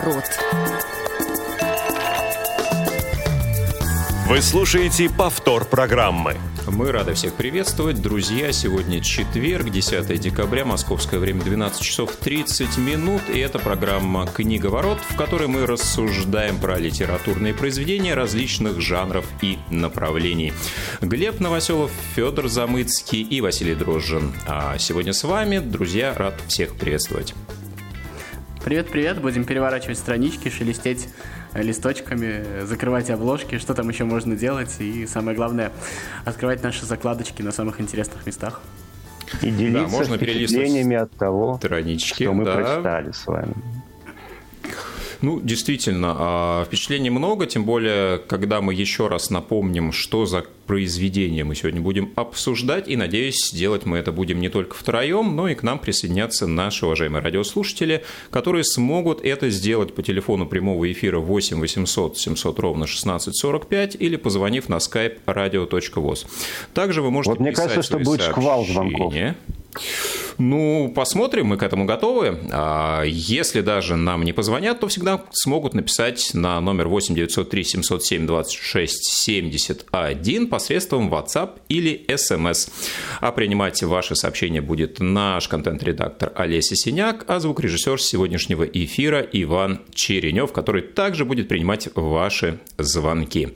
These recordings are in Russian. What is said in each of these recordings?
Ворот. Вы слушаете повтор программы. Мы рады всех приветствовать. Друзья, сегодня четверг, 10 декабря, московское время 12 часов 30 минут. И это программа «Книга ворот», в которой мы рассуждаем про литературные произведения различных жанров и направлений. Глеб Новоселов, Федор Замыцкий и Василий Дрожжин. А сегодня с вами, друзья, рад всех приветствовать. Привет-привет, будем переворачивать странички, шелестеть листочками, закрывать обложки, что там еще можно делать, и самое главное, открывать наши закладочки на самых интересных местах. И делиться да, можно впечатлениями от того, странички, что мы да. прочитали с вами. Ну, действительно, а, впечатлений много, тем более, когда мы еще раз напомним, что за произведение мы сегодня будем обсуждать, и, надеюсь, делать мы это будем не только втроем, но и к нам присоединятся наши уважаемые радиослушатели, которые смогут это сделать по телефону прямого эфира 8 800 700 ровно 1645 или позвонив на skype radio.voz. Также вы можете вот мне кажется, что будет шквал звонков. Ну, посмотрим, мы к этому готовы. А если даже нам не позвонят, то всегда смогут написать на номер 8 903 707 26 71 посредством WhatsApp или SMS. А принимать ваши сообщения будет наш контент-редактор Олеся Синяк, а звукорежиссер сегодняшнего эфира Иван Черенев, который также будет принимать ваши звонки.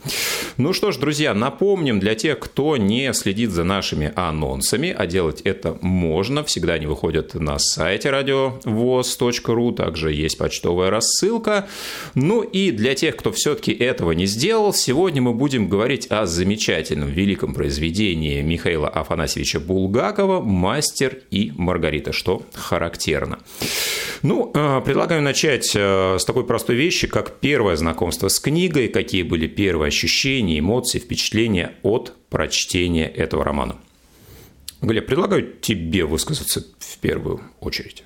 Ну что ж, друзья, напомним для тех, кто не следит за нашими анонсами, а делать это можно всегда они выходят на сайте радиовоз.ру, также есть почтовая рассылка. Ну и для тех, кто все-таки этого не сделал, сегодня мы будем говорить о замечательном великом произведении Михаила Афанасьевича Булгакова «Мастер и Маргарита», что характерно. Ну, э, предлагаю начать э, с такой простой вещи, как первое знакомство с книгой, какие были первые ощущения, эмоции, впечатления от прочтения этого романа. Глеб, предлагаю тебе высказаться в первую очередь.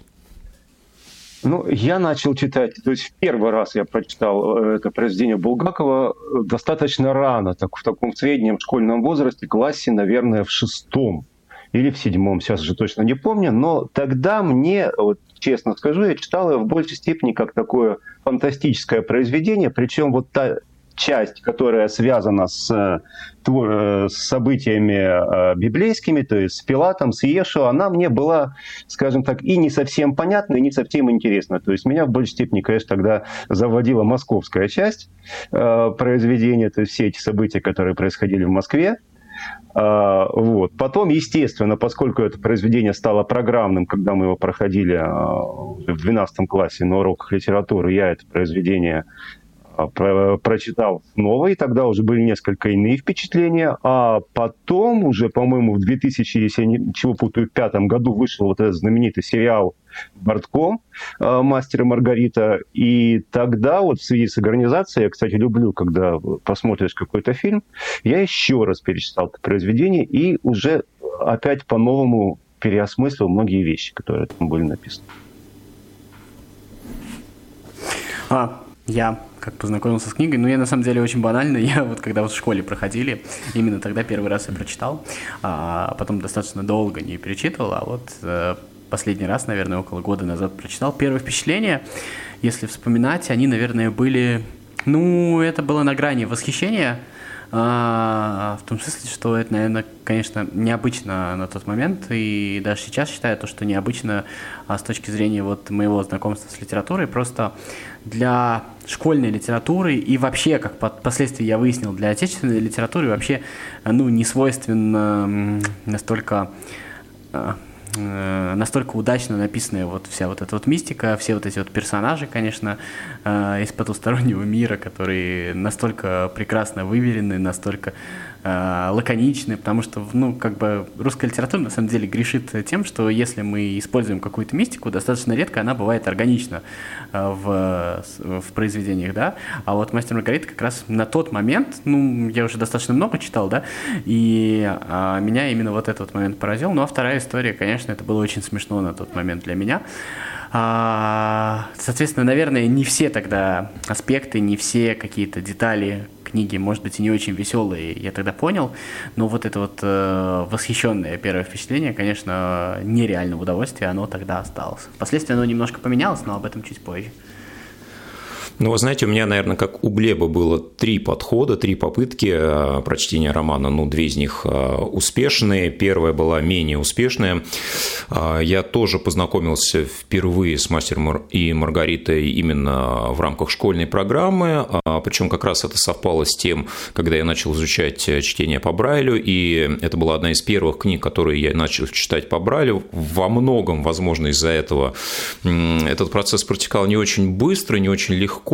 Ну, я начал читать, то есть в первый раз я прочитал э, это произведение Булгакова достаточно рано, так, в таком среднем школьном возрасте, классе, наверное, в шестом или в седьмом, сейчас уже точно не помню, но тогда мне, вот честно скажу, я читал его в большей степени как такое фантастическое произведение, причем вот та, часть, которая связана с, э, с событиями э, библейскими, то есть с Пилатом, с Иешуа, она мне была, скажем так, и не совсем понятна, и не совсем интересна. То есть меня в большей степени, конечно, тогда заводила московская часть э, произведения, то есть все эти события, которые происходили в Москве. Вот. Потом, естественно, поскольку это произведение стало программным, когда мы его проходили в 12 классе на уроках литературы, я это произведение про прочитал снова, и тогда уже были несколько иные впечатления. А потом, уже, по-моему, в 2000, если я ничего путаю, в пятом году вышел вот этот знаменитый сериал «Бортком» а, «Мастер и Маргарита». И тогда вот в связи с организацией, я, кстати, люблю, когда посмотришь какой-то фильм, я еще раз перечитал это произведение и уже опять по-новому переосмыслил многие вещи, которые там были написаны. А, я как познакомился с книгой. Ну, я на самом деле очень банально. Я вот когда вот в школе проходили, именно тогда первый раз я прочитал, а потом достаточно долго не перечитывал, а вот э, последний раз, наверное, около года назад прочитал. Первые впечатления, если вспоминать, они, наверное, были... Ну, это было на грани восхищения, а, в том смысле, что это, наверное, конечно, необычно на тот момент, и даже сейчас считаю то, что необычно а, с точки зрения вот моего знакомства с литературой, просто для школьной литературы и вообще, как впоследствии я выяснил, для отечественной литературы вообще, ну, не свойственно настолько а, настолько удачно написанная вот вся вот эта вот мистика, все вот эти вот персонажи, конечно, э, из потустороннего мира, которые настолько прекрасно выверены, настолько э, лаконичны, потому что, ну, как бы русская литература на самом деле грешит тем, что если мы используем какую-то мистику, достаточно редко она бывает органична э, в, в произведениях, да, а вот «Мастер Маргарита» как раз на тот момент, ну, я уже достаточно много читал, да, и э, меня именно вот этот момент поразил, ну, а вторая история, конечно, это было очень смешно на тот момент для меня, а, соответственно, наверное, не все тогда аспекты, не все какие-то детали книги, может быть, и не очень веселые, я тогда понял, но вот это вот э, восхищенное первое впечатление, конечно, нереальное удовольствие, оно тогда осталось. Впоследствии оно немножко поменялось, но об этом чуть позже. Ну, вы знаете, у меня, наверное, как у Глеба было три подхода, три попытки э, прочтения романа. Ну, две из них э, успешные, первая была менее успешная. Э, я тоже познакомился впервые с «Мастером и Маргаритой» именно в рамках школьной программы, причем как раз это совпало с тем, когда я начал изучать чтение по Брайлю, и это была одна из первых книг, которые я начал читать по Брайлю. Во многом, возможно, из-за этого этот процесс протекал не очень быстро, не очень легко,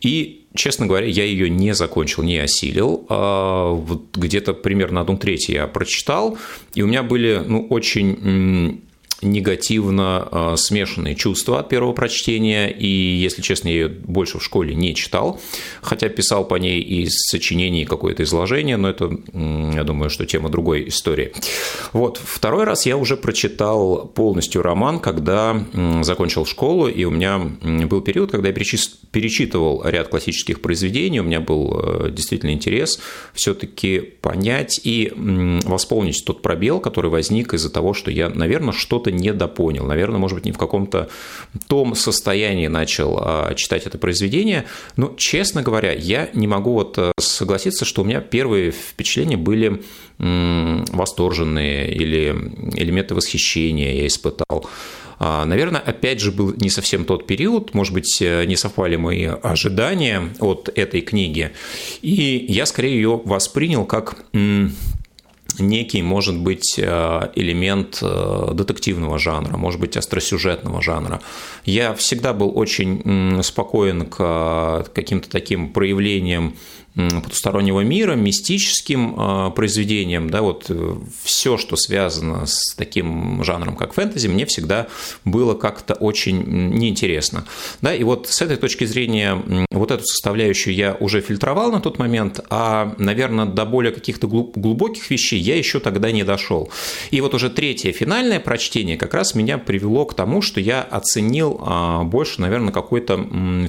и Честно говоря, я ее не закончил, не осилил. А вот где-то примерно одну треть я прочитал, и у меня были ну, очень негативно э, смешанные чувства от первого прочтения, и, если честно, я ее больше в школе не читал, хотя писал по ней из сочинений какое-то изложение, но это, я думаю, что тема другой истории. Вот, второй раз я уже прочитал полностью роман, когда закончил школу, и у меня был период, когда я перечитывал ряд классических произведений, у меня был э, действительно интерес все-таки понять и восполнить тот пробел, который возник из-за того, что я, наверное, что-то что-то недопонял. Наверное, может быть, не в каком-то том состоянии начал а, читать это произведение. Но, честно говоря, я не могу вот э, согласиться, что у меня первые впечатления были восторженные или элементы восхищения я испытал. А, наверное, опять же, был не совсем тот период, может быть, э, не совпали мои ожидания от этой книги, и я скорее ее воспринял как некий, может быть, э, элемент э, детективного жанра, может быть, остросюжетного жанра. Я всегда был очень спокоен к э, каким-то таким проявлениям потустороннего мира, мистическим а, произведением, да, вот э, все, что связано с таким жанром, как фэнтези, мне всегда было как-то очень неинтересно. Да, и вот с этой точки зрения вот эту составляющую я уже фильтровал на тот момент, а, наверное, до более каких-то глубоких вещей я еще тогда не дошел. И вот уже третье, финальное прочтение как раз меня привело к тому, что я оценил а, больше, наверное, какой-то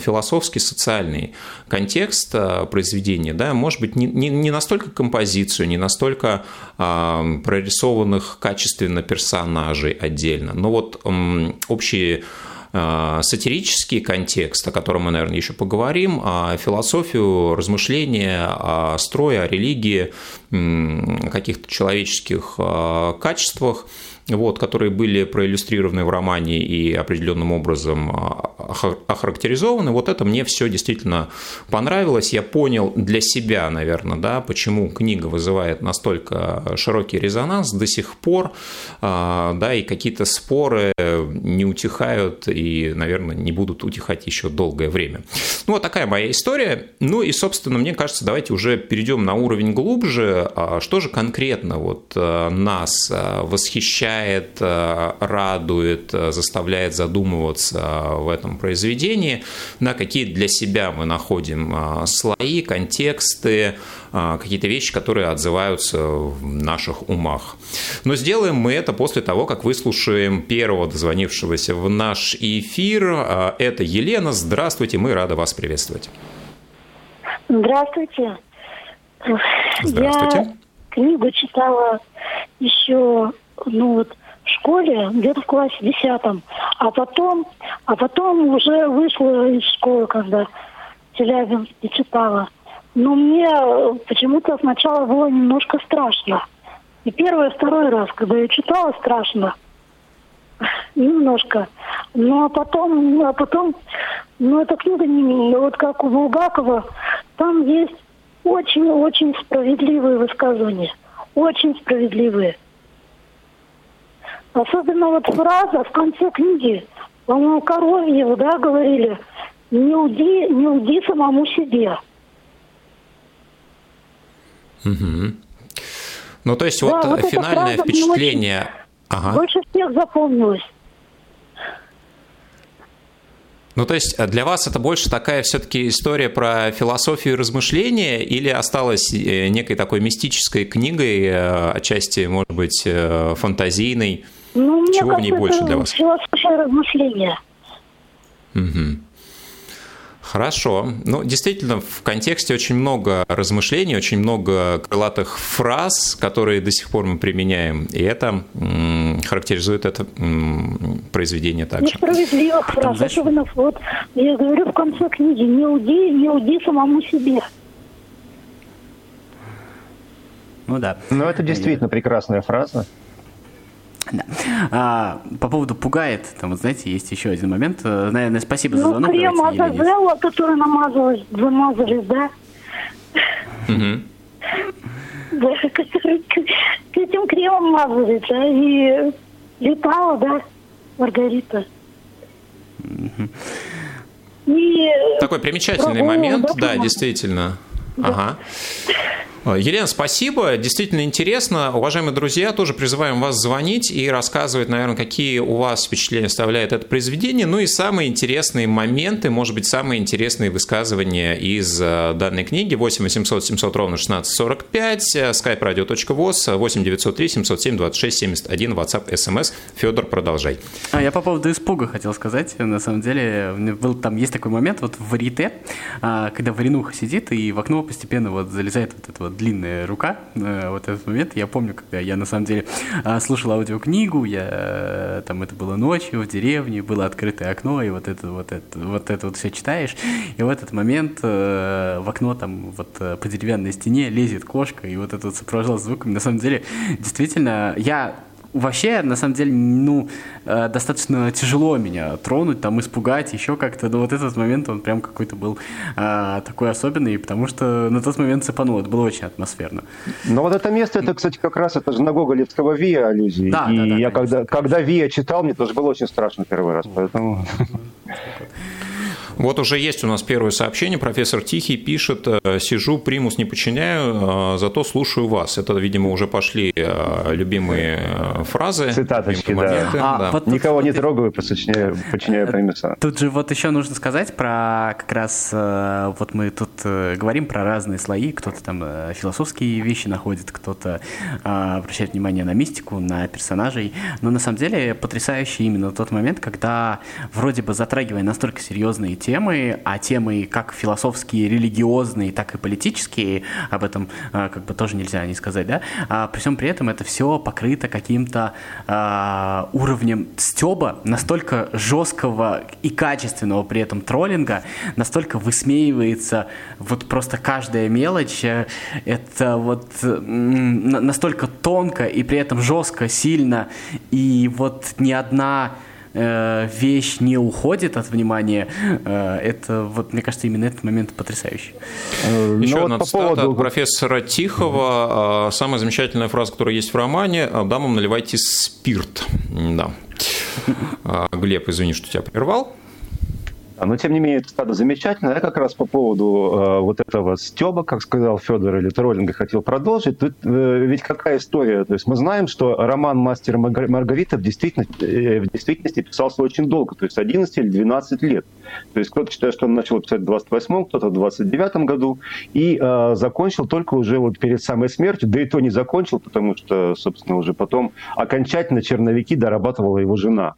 философский, социальный контекст а, произведения произведения, да, может быть, не, не, не настолько композицию, не настолько э, прорисованных качественно персонажей отдельно, но вот э, общие сатирический контекст, о котором мы, наверное, еще поговорим, о философию, размышления о строе, о религии, о каких-то человеческих качествах, вот, которые были проиллюстрированы в романе и определенным образом а, охарактеризованы, вот это мне все действительно понравилось. Я понял для себя, наверное, да, почему книга вызывает настолько широкий резонанс до сих пор, а, да, и какие-то споры не утихают и, наверное, не будут утихать еще долгое время. Ну, вот такая моя история. Ну и, собственно, мне кажется, давайте уже перейдем на уровень глубже. А что же конкретно вот нас восхищает вдохновляет, э, радует, э, заставляет задумываться в этом произведении, на какие для себя мы находим э, слои, контексты, какие-то вещи, которые отзываются в наших умах. Но сделаем мы это после того, как выслушаем первого дозвонившегося в наш эфир. Это Елена. Здравствуйте, мы рады вас приветствовать. Здравствуйте. Здравствуйте. Я книгу читала еще ну вот в школе, где-то в классе десятом. А потом, а потом уже вышла из школы, когда в Челябинске читала. Но мне почему-то сначала было немножко страшно. И первый, и второй раз, когда я читала, страшно. Немножко. Ну, а потом, а потом, ну, эта книга, не, вот как у Булгакова, там есть очень-очень справедливые высказывания. Очень справедливые. Особенно вот фраза в конце книги, по-моему, Коровьев, да, говорили, не уди, не уди самому себе. Угу. Ну, то есть, да, вот, вот финальное впечатление... Очень, ага. Больше всех запомнилось. Ну, то есть для вас это больше такая все-таки история про философию и размышления или осталась э, некой такой мистической книгой, э, отчасти, может быть, э, фантазийной? Ну, мне Чего в ней больше для вас? Философия размышления. Угу. Хорошо. Ну, действительно, в контексте очень много размышлений, очень много крылатых фраз, которые до сих пор мы применяем, и это м- характеризует это м- произведение также. Несправедливых фраз, знаешь- особенно вот, я говорю в конце книги, не уди, не уди самому себе. Ну да. Ну, это действительно прекрасная фраза. Да. А, по поводу пугает, там, вот знаете, есть еще один момент. Э, Наверное, спасибо за Ну, звонок. крем Давайте, Елене. Азазелла, который намазалась, замазались, да? Мгм. Да, который к, к этим кремом мазались, да, и летала, да, Маргарита. И Такой примечательный Другого, момент, да, да, действительно. Ага. Елена, спасибо, действительно интересно. Уважаемые друзья, тоже призываем вас звонить и рассказывать, наверное, какие у вас впечатления оставляет это произведение, ну и самые интересные моменты, может быть, самые интересные высказывания из э, данной книги. 8 800 700 ровно 1645, skype radio.voz, 8 903 707 26 71, WhatsApp, SMS. Федор, продолжай. А, я по поводу испуга хотел сказать. На самом деле, был, там есть такой момент вот в варите, а, когда варенуха сидит, и в окно постепенно вот залезает вот эта вот длинная рука. э, Вот этот момент. Я помню, когда я на самом деле а, слушал аудиокнигу, я э, там это было ночью в деревне, было открытое окно, и вот это вот это вот это вот все читаешь, и в этот момент э, в окно там вот по деревянной стене лезет кошка, и вот это вот сопровождалось звуками. На самом деле, действительно, я Вообще, на самом деле, ну, э, достаточно тяжело меня тронуть, там, испугать, еще как-то. Но вот этот момент, он прям какой-то был э, такой особенный, потому что на тот момент цепанул. Это было очень атмосферно. Но вот это место, это, кстати, как раз это же на Гоголевского Виа аллюзии. Да, и да, да, я конечно. когда, когда Виа читал, мне тоже было очень страшно первый раз. Поэтому... Вот уже есть у нас первое сообщение. Профессор Тихий пишет, э, сижу, примус не подчиняю, э, зато слушаю вас. Это, видимо, уже пошли э, любимые фразы. Цитаточки, любимые да. А, да. вот тут Никого не трогаю, подчиняю, подчиняю примеса. Тут же вот еще нужно сказать про как раз вот мы тут говорим про разные слои. Кто-то там философские вещи находит, кто-то обращает внимание на мистику, на персонажей. Но на самом деле потрясающий именно тот момент, когда вроде бы затрагивая настолько серьезные темы, а темы как философские, религиозные, так и политические, об этом э, как бы тоже нельзя не сказать, да? А при всем при этом это все покрыто каким-то э, уровнем стеба, настолько жесткого и качественного при этом троллинга, настолько высмеивается вот просто каждая мелочь. э, Это вот настолько тонко и при этом жестко, сильно, и вот ни одна э, вещь не уходит от внимания, э, это вот, мне кажется, именно этот момент потрясающий. Э, Еще ну, одна вот по цитата поводу... от профессора Тихого. А, Самая замечательная фраза, которая есть в романе. «А, «Дамам наливайте спирт». Да. Глеб, извини, что тебя прервал. Но, тем не менее, стадо замечательно. Я как раз по поводу э, вот этого стеба, как сказал Федор, или троллинга хотел продолжить. Тут э, ведь какая история? То есть мы знаем, что роман «Мастер Маргарита» в действительности, э, в действительности писался очень долго, то есть 11 или 12 лет. То есть кто-то считает, что он начал писать в 28-м, кто-то в 29-м году, и э, закончил только уже вот перед самой смертью, да и то не закончил, потому что, собственно, уже потом окончательно черновики дорабатывала его жена.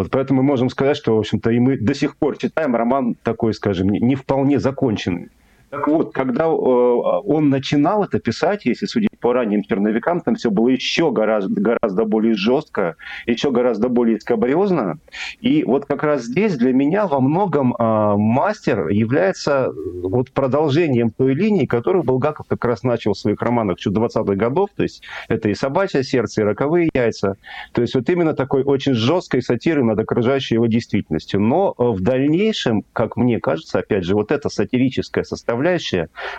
Вот поэтому мы можем сказать, что, в общем-то, и мы до сих пор читаем роман такой, скажем, не, не вполне законченный. Так вот, когда э, он начинал это писать, если судить по ранним черновикам, там все было еще гораздо, гораздо более жестко, еще гораздо более скабрезно. И вот как раз здесь для меня во многом э, мастер является э, вот продолжением той линии, которую Булгаков как раз начал в своих романах еще 20-х годов, то есть это и «Собачье сердце», и «Роковые яйца». То есть вот именно такой очень жесткой сатиры над окружающей его действительностью. Но э, в дальнейшем, как мне кажется, опять же, вот эта сатирическая составляющая,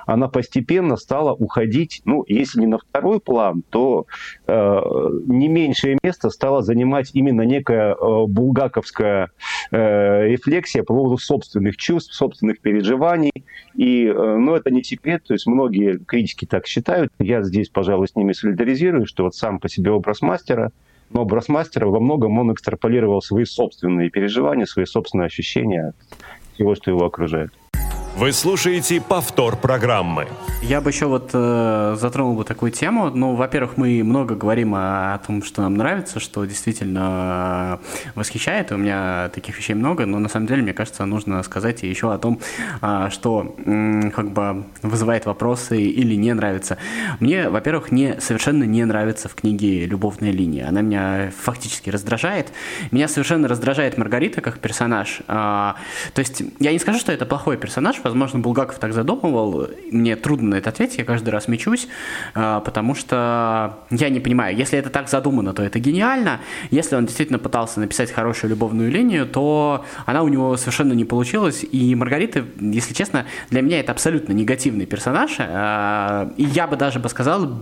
она постепенно стала уходить, ну, если не на второй план, то э, не меньшее место стала занимать именно некая э, булгаковская э, рефлексия по поводу собственных чувств, собственных переживаний. И, э, ну, это не секрет, то есть многие критики так считают. Я здесь, пожалуй, с ними солидаризирую, что вот сам по себе образ мастера, но образ мастера во многом он экстраполировал свои собственные переживания, свои собственные ощущения всего, что его окружает. Вы слушаете повтор программы. Я бы еще вот э, затронул бы такую тему. Ну, во-первых, мы много говорим о, о том, что нам нравится, что действительно э, восхищает. У меня таких вещей много, но на самом деле, мне кажется, нужно сказать еще о том, э, что э, как бы вызывает вопросы или не нравится. Мне, во-первых, не, совершенно не нравится в книге «Любовная линия». Она меня фактически раздражает. Меня совершенно раздражает Маргарита как персонаж. Э, то есть я не скажу, что это плохой персонаж, возможно, Булгаков так задумывал. Мне трудно на это ответить, я каждый раз мечусь, а, потому что я не понимаю, если это так задумано, то это гениально. Если он действительно пытался написать хорошую любовную линию, то она у него совершенно не получилась. И Маргарита, если честно, для меня это абсолютно негативный персонаж. А, и я бы даже бы сказал,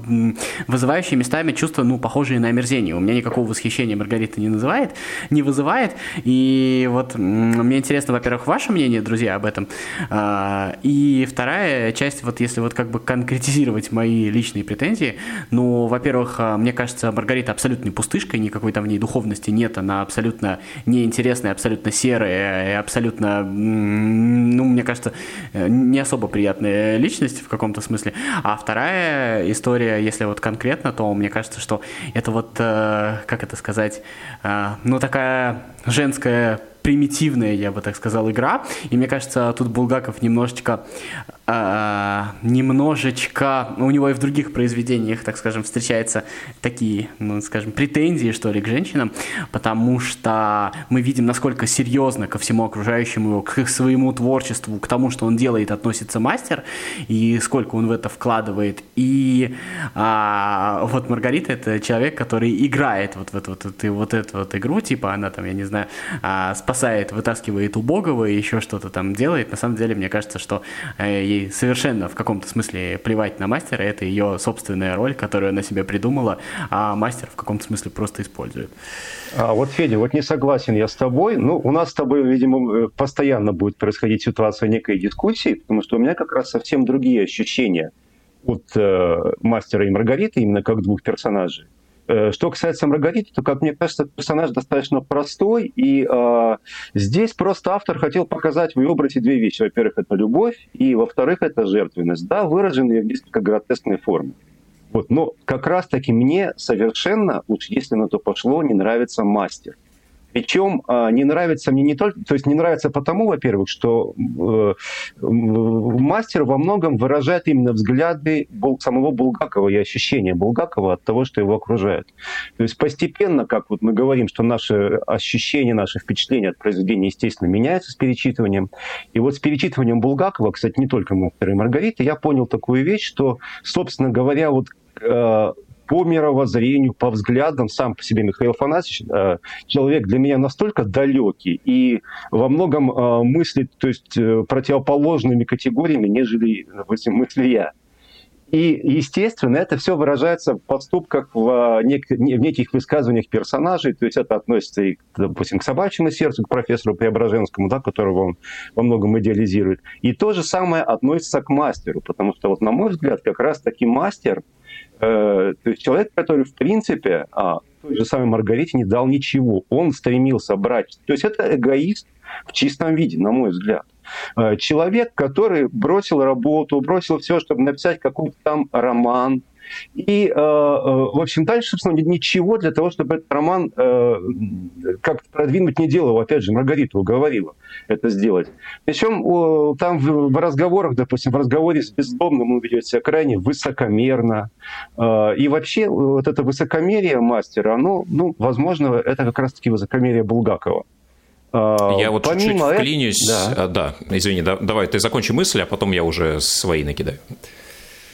вызывающий местами чувства, ну, похожие на омерзение. У меня никакого восхищения Маргарита не называет, не вызывает. И вот мне интересно, во-первых, ваше мнение, друзья, об этом. А, и вторая часть, вот если вот как бы конкретизировать мои личные претензии, ну, во-первых, а, мне кажется, Маргарита абсолютно не пустышка, никакой там в ней духовности нет, она абсолютно неинтересная, абсолютно серая, абсолютно, ну, мне кажется, э, не особо приятная личность в каком-то смысле. А вторая история, если вот конкретно, то мне кажется, что это вот, э, как это сказать, э, ну, такая женская примитивная, я бы так сказал, игра. И мне кажется, тут Булгаков немножечко а, немножечко, у него и в других произведениях, так скажем, встречаются такие, ну, скажем, претензии, что ли, к женщинам, потому что мы видим, насколько серьезно ко всему окружающему, к своему творчеству, к тому, что он делает, относится мастер, и сколько он в это вкладывает. И а, вот Маргарита — это человек, который играет вот в эту вот, вот, вот эту вот игру, типа она там, я не знаю, а, спасает, вытаскивает убогого и еще что-то там делает. На самом деле, мне кажется, что э, совершенно в каком-то смысле плевать на мастера, это ее собственная роль, которую она себе придумала, а мастер в каком-то смысле просто использует. А вот, Федя, вот не согласен я с тобой. Ну, у нас с тобой, видимо, э, постоянно будет происходить ситуация некой дискуссии, потому что у меня как раз совсем другие ощущения от э, мастера и Маргариты, именно как двух персонажей. Э, что касается Маргариты, то, как мне кажется, персонаж достаточно простой, и э, здесь просто автор хотел показать в ее образе две вещи. Во-первых, это любовь, и во-вторых, это жертвенность, да, выраженная в несколько гротескной форме. Вот, но как раз-таки мне совершенно, уж если на то пошло, не нравится мастер – причем а, не нравится мне не только, то есть не нравится потому, во-первых, что э, мастер во многом выражает именно взгляды самого Булгакова и ощущения Булгакова от того, что его окружает. То есть постепенно, как вот мы говорим, что наши ощущения, наши впечатления от произведения, естественно, меняются с перечитыванием. И вот с перечитыванием Булгакова, кстати, не только «Мастера и Маргарита», я понял такую вещь, что, собственно говоря, вот э, по мировоззрению, по взглядам, сам по себе Михаил Афанасьевич, э, человек для меня настолько далекий и во многом э, мыслит, то есть э, противоположными категориями, нежели, допустим, мысли я. И, естественно, это все выражается в поступках, в, нек- в неких высказываниях персонажей. То есть это относится, и, допустим, к собачьему сердцу, к профессору Преображенскому, да, которого он во многом идеализирует. И то же самое относится к мастеру, потому что, вот, на мой взгляд, как раз-таки мастер – Э, то есть человек, который, в принципе, а, той же самой Маргарите не дал ничего. Он стремился брать. То есть это эгоист в чистом виде, на мой взгляд. Э, человек, который бросил работу, бросил все, чтобы написать какой-то там роман, и, э, э, в общем, дальше, собственно, ничего для того, чтобы этот роман э, как-то продвинуть не делал. Опять же, Маргарита уговорила это сделать. Причем там в разговорах, допустим, в разговоре с бездомным он ведет себя крайне высокомерно. И вообще вот это высокомерие мастера, оно, ну, возможно, это как раз-таки высокомерие Булгакова. Я вот чуть-чуть вклинюсь. Да. да, извини, да, давай ты закончи мысль, а потом я уже свои накидаю.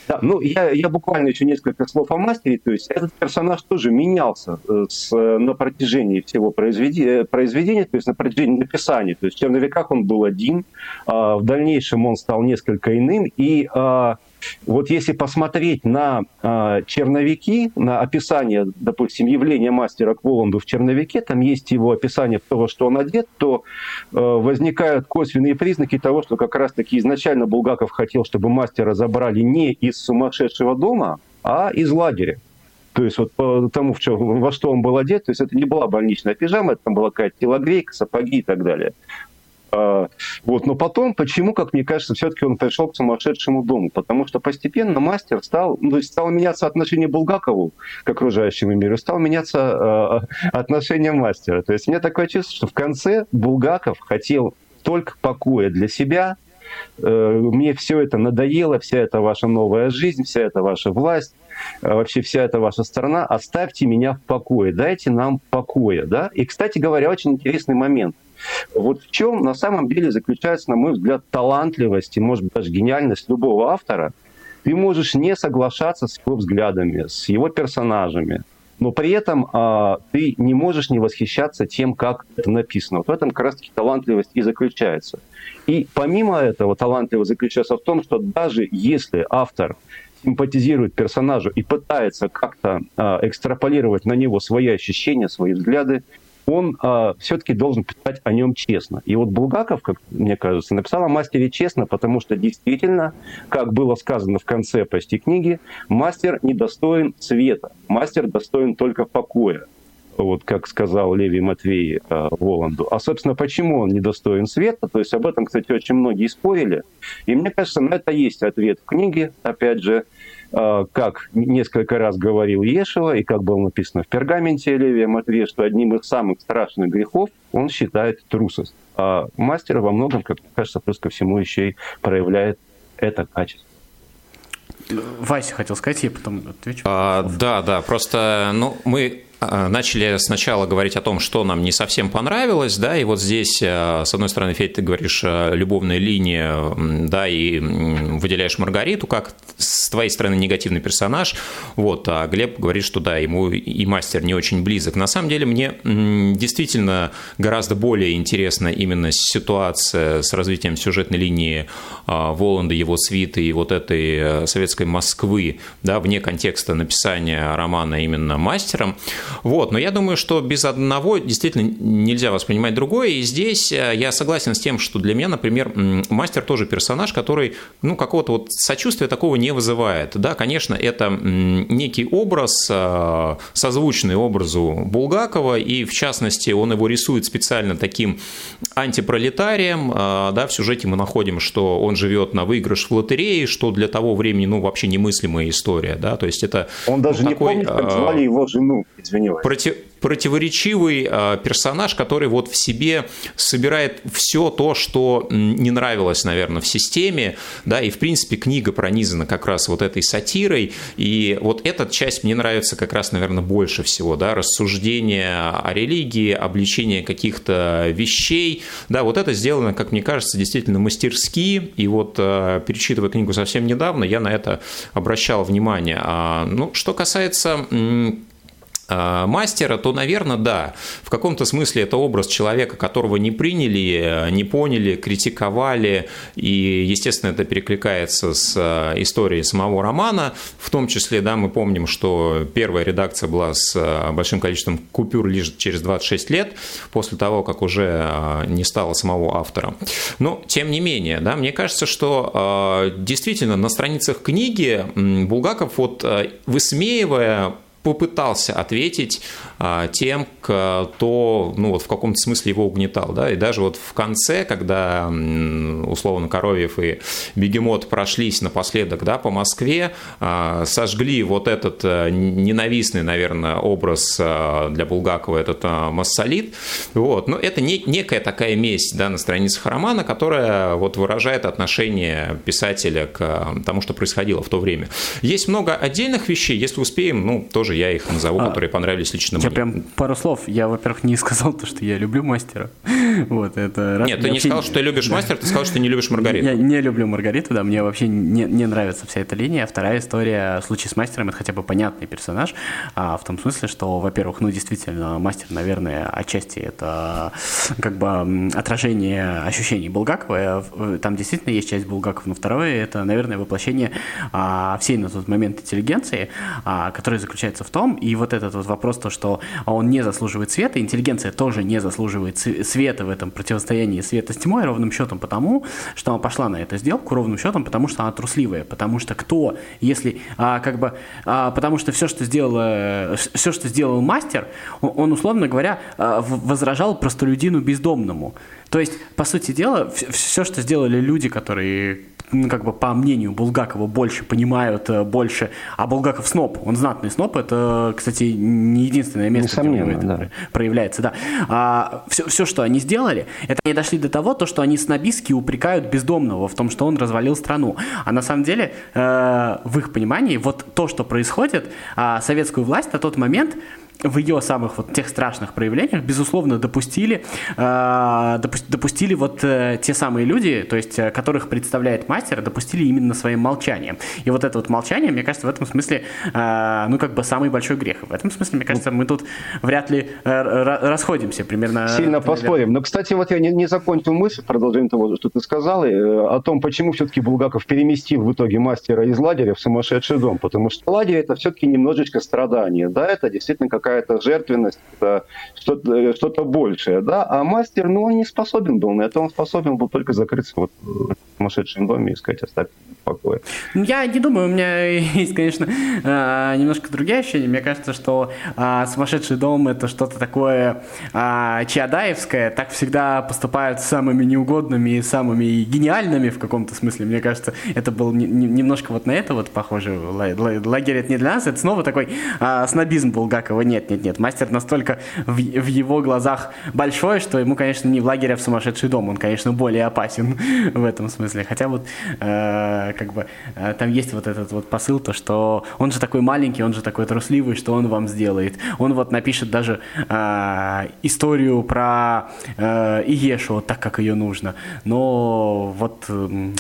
Да, ну я, я буквально еще несколько слов о мастере. То есть этот персонаж тоже менялся э, с, на протяжении всего произведения, произведения, то есть на протяжении написания. То есть в черновиках он был один, а в дальнейшем он стал несколько иным. И а, вот если посмотреть на э, черновики, на описание, допустим, явления мастера к Воланду в черновике, там есть его описание того, что он одет, то э, возникают косвенные признаки того, что как раз-таки изначально Булгаков хотел, чтобы мастера забрали не из сумасшедшего дома, а из лагеря. То есть вот по тому, в чем, во что он был одет, то есть это не была больничная пижама, это там была какая-то телогрейка, сапоги и так далее. А, вот. Но потом, почему, как мне кажется, все-таки он пришел к сумасшедшему дому? Потому что постепенно мастер стал, ну, стало меняться отношение Булгакову к окружающему миру, стало меняться э, отношение мастера. То есть у меня такое чувство, что в конце Булгаков хотел только покоя для себя, э, мне все это надоело, вся эта ваша новая жизнь, вся эта ваша власть, вообще вся эта ваша страна, оставьте меня в покое, дайте нам покоя. Да? И, кстати говоря, очень интересный момент. Вот в чем на самом деле заключается, на мой взгляд, талантливость и, может быть, даже гениальность любого автора. Ты можешь не соглашаться с его взглядами, с его персонажами, но при этом а, ты не можешь не восхищаться тем, как это написано. Вот в этом как раз-таки талантливость и заключается. И помимо этого талантливость заключается в том, что даже если автор симпатизирует персонажу и пытается как-то а, экстраполировать на него свои ощущения, свои взгляды, он э, все-таки должен писать о нем честно. И вот Булгаков, как мне кажется, написал о мастере честно, потому что действительно, как было сказано в конце почти книги, мастер недостоин света, мастер достоин только покоя. Вот как сказал Леви Матвей э, Воланду. А, собственно, почему он недостоин света? То есть об этом, кстати, очень многие спорили. И мне кажется, на это есть ответ в книге. Опять же, а, как несколько раз говорил Ешева, и как было написано в пергаменте Левия Матвея, что одним из самых страшных грехов он считает трусость. А мастер во многом, как мне кажется, плюс ко всему еще и проявляет это качество. Вася хотел сказать, я потом отвечу. А, да, да, просто ну, мы начали сначала говорить о том, что нам не совсем понравилось, да, и вот здесь, а, с одной стороны, Федь, ты говоришь а, любовная линия, да, и выделяешь Маргариту как с твоей стороны негативный персонаж, вот, а Глеб говорит, что да, ему и мастер не очень близок. На самом деле мне действительно гораздо более интересна именно ситуация с развитием сюжетной линии Воланда, его свиты и вот этой советской Москвы, да, вне контекста написания романа именно мастером. Вот, но я думаю, что без одного действительно нельзя воспринимать другое, и здесь э, я согласен с тем, что для меня, например, мастер тоже персонаж, который, ну, какого-то вот сочувствия такого не вызывает. Да, конечно, это некий образ, э, созвучный образу Булгакова, и, в частности, он его рисует специально таким антипролетарием, э, да, в сюжете мы находим, что он живет на выигрыш в лотерее, что для того времени, ну, вообще немыслимая история, да, то есть это... Он даже ну, не такой, помнит, как звали его жену извинилась. Против, противоречивый э, персонаж, который вот в себе собирает все то, что не нравилось, наверное, в системе, да, и в принципе книга пронизана как раз вот этой сатирой, и вот эта часть мне нравится как раз, наверное, больше всего, да, рассуждение о религии, обличение каких-то вещей, да, вот это сделано, как мне кажется, действительно мастерски, и вот э, перечитывая книгу совсем недавно, я на это обращал внимание. А, ну, что касается а, мастера, то, наверное, да, в каком-то смысле это образ человека, которого не приняли, не поняли, критиковали, и, естественно, это перекликается с а, историей самого романа, в том числе, да, мы помним, что первая редакция была с большим количеством купюр лишь через 26 лет, после того, как уже не стало самого автора. Но, тем не менее, да, мне кажется, что действительно на страницах книги Булгаков, вот высмеивая попытался ответить а, тем, кто ну, вот в каком-то смысле его угнетал. Да? И даже вот в конце, когда условно Коровьев и Бегемот прошлись напоследок да, по Москве, а, сожгли вот этот а, ненавистный, наверное, образ а, для Булгакова, этот а, массолит. Вот. Но это не, некая такая месть да, на страницах романа, которая вот выражает отношение писателя к тому, что происходило в то время. Есть много отдельных вещей, если успеем, ну, тоже я их назову, а, которые понравились лично я мне. прям пару слов. Я, во-первых, не сказал то, что я люблю мастера. Вот, это Нет, ты не сказал, что ты любишь мастера, ты сказал, что ты не любишь Маргариту. Я не люблю Маргариту, да, мне вообще не, не нравится вся эта линия. Вторая история, в случае с мастером, это хотя бы понятный персонаж, а, в том смысле, что, во-первых, ну, действительно, мастер, наверное, отчасти это как бы отражение ощущений Булгакова. Э, там действительно есть часть Булгакова, но второе, это, наверное, воплощение а, всей на тот момент интеллигенции, а, которая заключается в том, и вот этот вот вопрос, то, что он не заслуживает света, интеллигенция тоже не заслуживает света в этом противостоянии света с тьмой, ровным счетом потому, что она пошла на эту сделку, ровным счетом потому, что она трусливая, потому что кто, если, а, как бы, а, потому что все, что сделал, все, что сделал мастер, он, условно говоря, а, возражал простолюдину бездомному. То есть, по сути дела, все, что сделали люди, которые ну, как бы по мнению Булгакова больше понимают, э, больше, а Булгаков сноб, он знатный сноб, это, кстати, не единственное место, где это да. проявляется, да. А, все, все, что они сделали, это они дошли до того, то, что они снобистски упрекают бездомного в том, что он развалил страну. А на самом деле, э, в их понимании, вот то, что происходит, э, советскую власть на тот момент в ее самых вот тех страшных проявлениях, безусловно, допустили, э, допустили вот э, те самые люди, то есть, э, которых представляет мастер, допустили именно своим молчанием. И вот это вот молчание, мне кажется, в этом смысле, э, ну, как бы самый большой грех. В этом смысле, мне кажется, мы тут вряд ли э, расходимся примерно. Сильно поспорим. Но, кстати, вот я не, не закончил мысль, продолжением того, что ты сказал, э, о том, почему все-таки Булгаков переместил в итоге мастера из лагеря в сумасшедший дом. Потому что лагерь это все-таки немножечко страдание. Да, это действительно как какая-то жертвенность, что-то, что-то большее, да, а мастер, ну, он не способен был на это, он способен был только закрыться вот в сумасшедшем доме и сказать, оставь покое. Ну, я не думаю, у меня есть, конечно, а, немножко другие ощущения. Мне кажется, что а, сумасшедший дом это что-то такое а, чаадаевское. Так всегда поступают с самыми неугодными и самыми гениальными в каком-то смысле. Мне кажется, это был немножко вот на это вот похоже. Лагерь это не для нас, это снова такой снобизм Булгакова. Нет, нет, нет. Мастер настолько в, в его глазах большой, что ему, конечно, не в лагере, а в сумасшедший дом. Он, конечно, более опасен в этом смысле. Хотя вот э, как бы э, там есть вот этот вот посыл, то что он же такой маленький, он же такой трусливый, что он вам сделает. Он вот напишет даже э, историю про э, Иешу так, как ее нужно. Но вот э,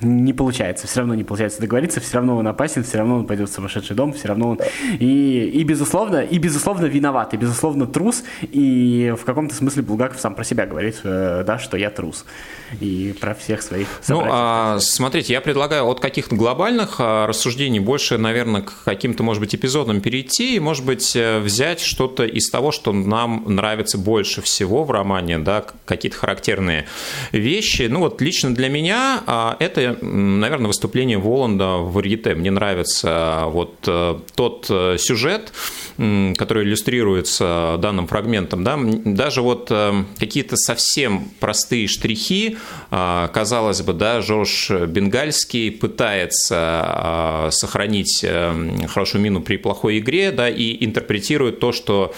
не получается, все равно не получается договориться, все равно он опасен, все равно он пойдет в сумасшедший дом, все равно он... И, и безусловно, и безусловно виноват, и безусловно трус, и в каком-то смысле Булгаков сам про себя говорит, э, да, что я трус и про всех своих Ну, а, смотрите, я предлагаю от каких-то глобальных а, рассуждений больше, наверное, к каким-то, может быть, эпизодам перейти и, может быть, э, взять что-то из того, что нам нравится больше всего в романе, да, какие-то характерные вещи. Ну, вот лично для меня а, это, наверное, выступление Воланда в Варьете. Мне нравится а, вот э, тот сюжет, который иллюстрируется данным фрагментом, да, даже вот какие-то совсем простые штрихи, а, казалось бы, да, Жорж Бенгальский пытается а, сохранить э, хорошую мину при плохой игре, да, и интерпретирует то, что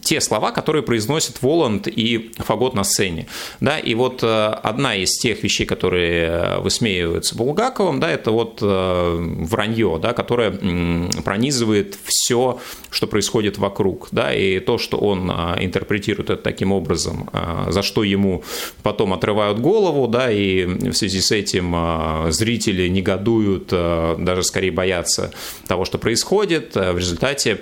те слова, которые произносит Воланд и Фагот на сцене. Да, и вот э, одна из тех вещей, которые э, высмеиваются Булгаковым, да, это вот э, вранье, да, которое пронизывает все, что происходит вокруг. Да, и то, что он интерпретирует это таким образом, за что ему потом отрывают голову, да, и в связи с этим зрители негодуют, даже скорее боятся того, что происходит. В результате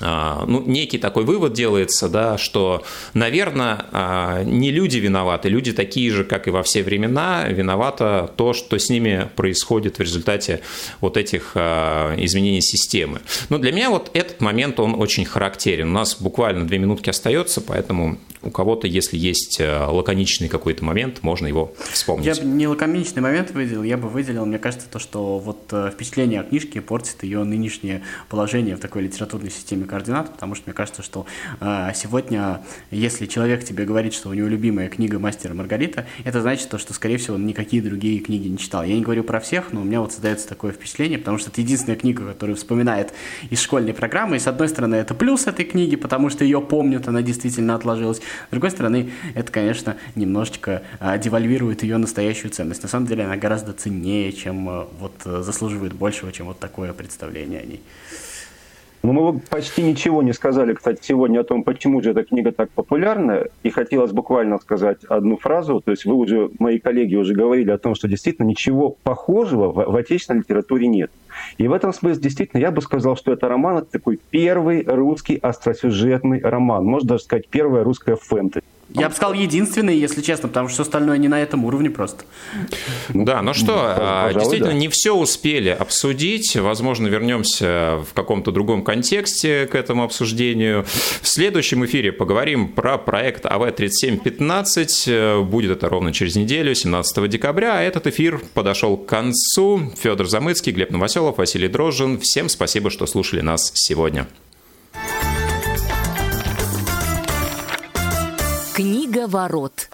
ну, некий такой вывод делается, да, что, наверное, а, не люди виноваты, люди такие же, как и во все времена, виновато то, что с ними происходит в результате вот этих а, изменений системы. Но для меня вот этот момент, он очень характерен. У нас буквально две минутки остается, поэтому у кого-то, если есть лаконичный какой-то момент, можно его вспомнить. Я бы не лаконичный момент выделил, я бы выделил, мне кажется, то, что вот э, впечатление о книжке портит ее нынешнее положение в такой литературной системе координат, потому что мне кажется, что э, сегодня, если человек тебе говорит, что у него любимая книга «Мастера Маргарита», это значит то, что, скорее всего, он никакие другие книги не читал. Я не говорю про всех, но у меня вот создается такое впечатление, потому что это единственная книга, которую вспоминает из школьной программы, и с одной стороны, это плюс этой книги, потому что ее помнят, она действительно отложилась. С другой стороны, это, конечно, немножечко э, девальвирует ее настоящую ценность. На самом деле она гораздо ценнее, чем э, вот заслуживает большего, чем вот такое представление о ней. Ну, мы почти ничего не сказали, кстати, сегодня о том, почему же эта книга так популярна. И хотелось буквально сказать одну фразу. То есть вы уже, мои коллеги уже говорили о том, что действительно ничего похожего в, в отечественной литературе нет. И в этом смысле действительно я бы сказал, что это роман, это такой первый русский остросюжетный роман. Можно даже сказать, первая русская фэнтези. Я бы сказал, единственный, если честно, потому что все остальное не на этом уровне просто. Да, ну что, а, Пожалуй, действительно, да. не все успели обсудить. Возможно, вернемся в каком-то другом контексте к этому обсуждению. В следующем эфире поговорим про проект А АВ-3715. Будет это ровно через неделю, 17 декабря. А этот эфир подошел к концу. Федор Замыцкий, Глеб Новоселов, Василий Дрожжин. Всем спасибо, что слушали нас сегодня. Книга ворот.